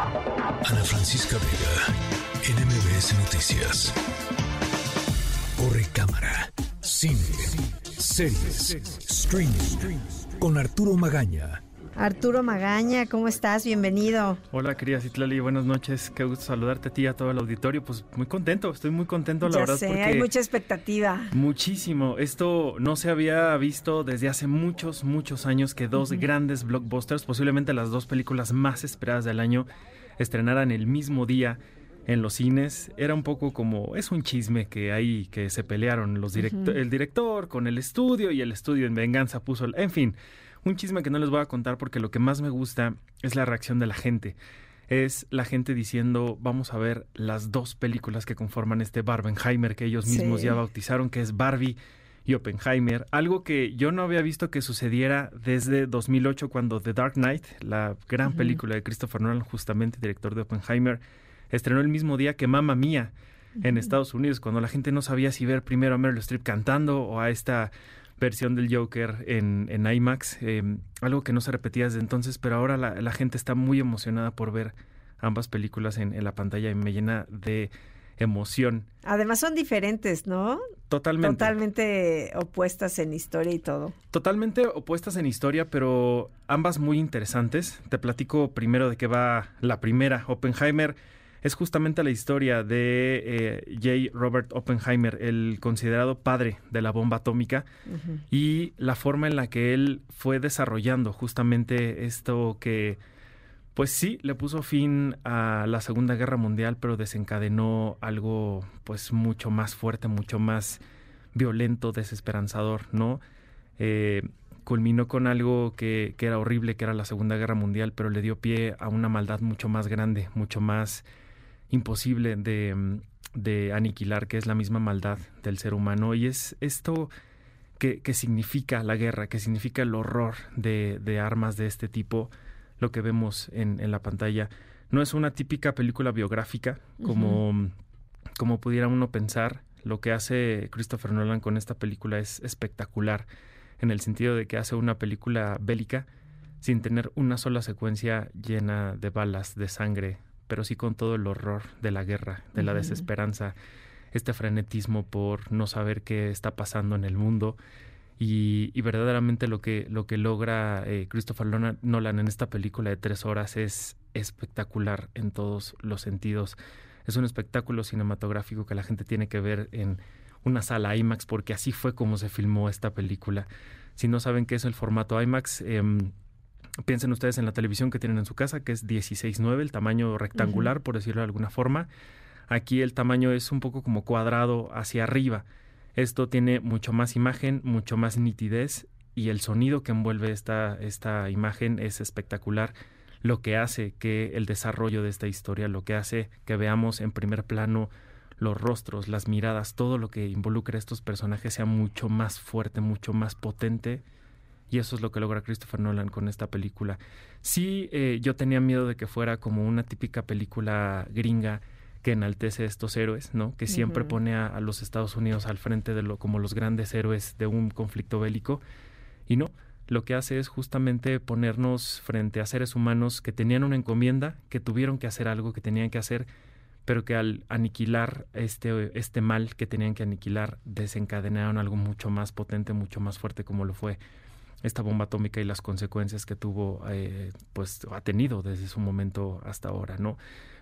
Ana Francisca Vega, NMBS Noticias. Corre cámara, cine, series, streaming, con Arturo Magaña. Arturo Magaña, ¿cómo estás? Bienvenido. Hola, querida Citlali, buenas noches. Qué gusto saludarte a ti y a todo el auditorio. Pues muy contento, estoy muy contento, la ya verdad. Sé, porque hay mucha expectativa. Muchísimo. Esto no se había visto desde hace muchos, muchos años que dos grandes blockbusters, posiblemente las dos películas más esperadas del año, estrenaran el mismo día en los cines. Era un poco como, es un chisme que hay, que se pelearon los directo el director con el estudio y el estudio en venganza puso, el, en fin un chisme que no les voy a contar porque lo que más me gusta es la reacción de la gente. Es la gente diciendo, vamos a ver las dos películas que conforman este Barbenheimer que ellos mismos Sí. ya bautizaron, que es Barbie y Oppenheimer. Algo que yo no había visto que sucediera desde 2008 cuando The Dark Knight, la gran película de Christopher Nolan, justamente director de Oppenheimer, estrenó el mismo día que Mamma Mía en Estados Unidos, cuando la gente no sabía si ver primero a Meryl Streep cantando o a esta versión del Joker en, en IMAX, eh, algo que no se repetía desde entonces, pero ahora la, la gente está muy emocionada por ver ambas películas en, en, la pantalla y me llena de emoción. Además son diferentes, ¿no? Totalmente. Totalmente opuestas en historia y todo. Totalmente opuestas en historia, pero ambas muy interesantes. Te platico primero de qué va la primera. Oppenheimer es justamente la historia de eh, J. Robert Oppenheimer, el considerado padre de la bomba atómica, uh -huh. y la forma en la que él fue desarrollando justamente esto que, pues sí, le puso fin a la Segunda Guerra Mundial, pero desencadenó algo pues mucho más fuerte, mucho más violento, desesperanzador, ¿no? Eh, culminó con algo que, que era horrible, que era la Segunda Guerra Mundial, pero le dio pie a una maldad mucho más grande, mucho más imposible de, de, aniquilar, que es la misma maldad del ser humano. Y es esto que, que significa la guerra, que significa el horror de, de armas de este tipo, lo que vemos en, en, la pantalla. No es una típica película biográfica, como, uh -huh. como pudiera uno pensar. Lo que hace Christopher Nolan con esta película es espectacular, en el sentido de que hace una película bélica sin tener una sola secuencia llena de balas, de sangre, pero sí con todo el horror de la guerra, de la uh -huh. desesperanza, este frenetismo por no saber qué está pasando en el mundo. Y, y verdaderamente lo que, lo que logra eh, Christopher Nolan en esta película de tres horas es espectacular en todos los sentidos. Es un espectáculo cinematográfico que la gente tiene que ver en una sala IMAX porque así fue como se filmó esta película. Si no saben qué es el formato IMAX, eh, Piensen ustedes en la televisión que tienen en su casa, que es 16.9, el tamaño rectangular, uh -huh. por decirlo de alguna forma. Aquí el tamaño es un poco como cuadrado hacia arriba. Esto tiene mucho más imagen, mucho más nitidez y el sonido que envuelve esta, esta imagen es espectacular. Lo que hace que el desarrollo de esta historia, lo que hace que veamos en primer plano los rostros, las miradas, todo lo que involucra a estos personajes sea mucho más fuerte, mucho más potente y eso es lo que logra Christopher Nolan con esta película. Sí, eh, yo tenía miedo de que fuera como una típica película gringa que enaltece a estos héroes, ¿no? Que siempre uh -huh. pone a, a, los Estados Unidos al frente de lo como los grandes héroes de un conflicto bélico. Y no, lo que hace es justamente ponernos frente a seres humanos que tenían una encomienda, que tuvieron que hacer algo que tenían que hacer, pero que al aniquilar este, este mal que tenían que aniquilar, desencadenaron algo mucho más potente, mucho más fuerte como lo fue esta bomba atómica y las consecuencias que tuvo, eh, pues ha tenido desde su momento hasta ahora, ¿no?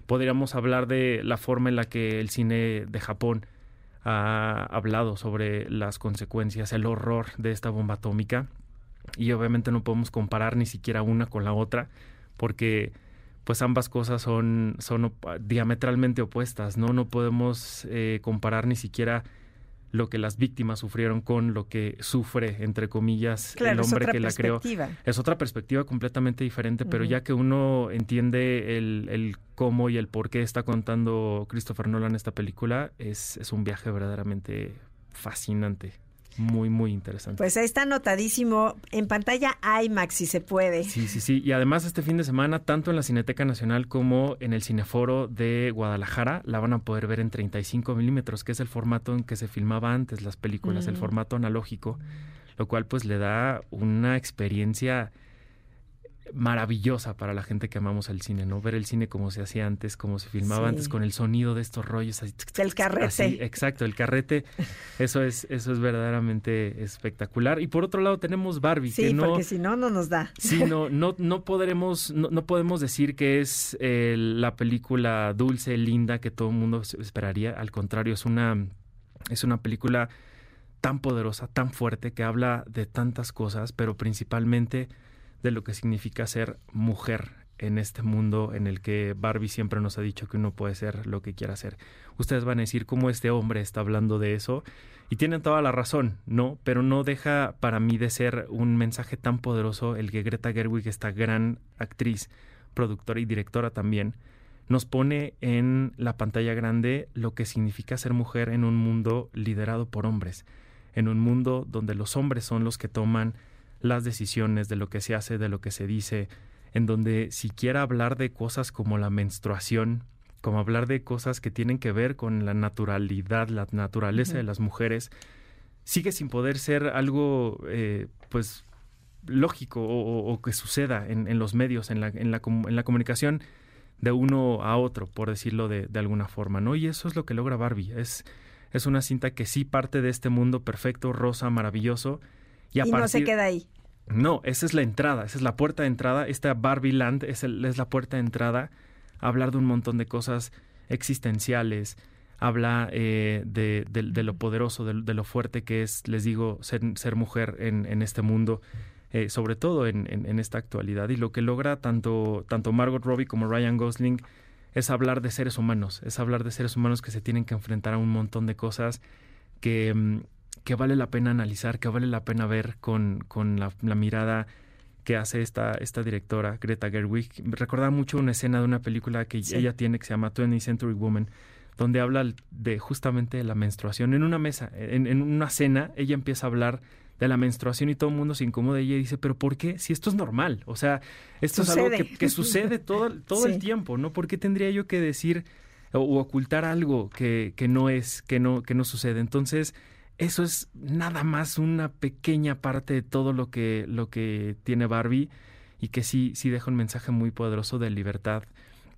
Podríamos hablar de la forma en la que el cine de Japón ha hablado sobre las consecuencias, el horror de esta bomba atómica y obviamente no podemos comparar ni siquiera una con la otra porque pues ambas cosas son, son diametralmente opuestas, ¿no? No podemos eh, comparar ni siquiera lo que las víctimas sufrieron con lo que sufre, entre comillas, claro, el hombre que la creó. Es otra perspectiva completamente diferente, pero uh -huh. ya que uno entiende el, el, cómo y el por qué está contando Christopher Nolan esta película, es, es un viaje verdaderamente fascinante. Muy, muy interesante. Pues ahí está anotadísimo en pantalla IMAX, si se puede. Sí, sí, sí. Y además este fin de semana, tanto en la Cineteca Nacional como en el Cineforo de Guadalajara, la van a poder ver en 35 milímetros, que es el formato en que se filmaba antes las películas, mm. el formato analógico, lo cual pues le da una experiencia maravillosa para la gente que amamos el cine, ¿no? Ver el cine como se hacía antes, como se filmaba antes, con el sonido de estos rollos. Así, el carrete. exacto, el carrete. Eso es, eso es verdaderamente espectacular. Y por otro lado tenemos Barbie. Sí, que no, porque si no, no nos da. Sí, no, no, no podremos, no, podemos decir que es la película dulce, linda, que todo el mundo esperaría. Al contrario, es una, es una película tan poderosa, tan fuerte, que habla de tantas cosas, pero principalmente de lo que significa ser mujer en este mundo en el que Barbie siempre nos ha dicho que uno puede ser lo que quiera ser. Ustedes van a decir cómo este hombre está hablando de eso y tienen toda la razón, ¿no? Pero no deja para mí de ser un mensaje tan poderoso el que Greta Gerwig, esta gran actriz, productora y directora también, nos pone en la pantalla grande lo que significa ser mujer en un mundo liderado por hombres, en un mundo donde los hombres son los que toman las decisiones de lo que se hace, de lo que se dice, en donde siquiera hablar de cosas como la menstruación, como hablar de cosas que tienen que ver con la naturalidad, la naturaleza de las mujeres, sigue sin poder ser algo, eh, pues, lógico o, que suceda en, los medios, en la, en, la, en la comunicación de uno a otro, por decirlo de, de, alguna forma, ¿no? Y eso es lo que logra Barbie. Es, es una cinta que sí parte de este mundo perfecto, rosa, maravilloso. Y, no se queda ahí. No, esa es la entrada, esa es la puerta de entrada. Esta Barbie Land es, es la puerta de entrada a hablar de un montón de cosas existenciales. Habla eh, de, de, lo poderoso, de, lo fuerte que es, les digo, ser, ser mujer en, en, este mundo, eh, sobre todo en, en, esta actualidad. Y lo que logra tanto, tanto Margot Robbie como Ryan Gosling es hablar de seres humanos, es hablar de seres humanos que se tienen que enfrentar a un montón de cosas que, mm, que vale la pena analizar, que vale la pena ver con, con la, mirada que hace esta, esta directora, Greta Gerwig. Recordaba mucho una escena de una película que ella tiene que se llama 20th Century Woman, donde habla de justamente la menstruación. En una mesa, en, en, una cena, ella empieza a hablar de la menstruación y todo el mundo se incomoda y ella dice, pero ¿por qué? Si esto es normal, o sea, esto es algo que, sucede todo, todo el tiempo, ¿no? ¿Por qué tendría yo que decir o, o ocultar algo que, que, no es, que no, que no sucede? Entonces, eso es nada más una pequeña parte de todo lo que, lo que tiene Barbie y que sí, sí deja un mensaje muy poderoso de libertad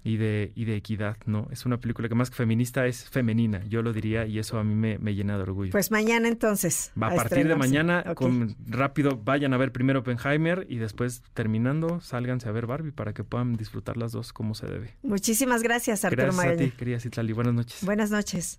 y de, y de equidad, ¿no? Es una película que más que feminista es femenina, yo lo diría, y eso a mí me, llena de orgullo. Pues mañana entonces. Va a, partir de mañana, con, rápido vayan a ver primero Oppenheimer y después terminando, sálganse a ver Barbie para que puedan disfrutar las dos como se debe. Muchísimas gracias, Arturo Gracias a ti, querida Citlali. Buenas noches. Buenas noches.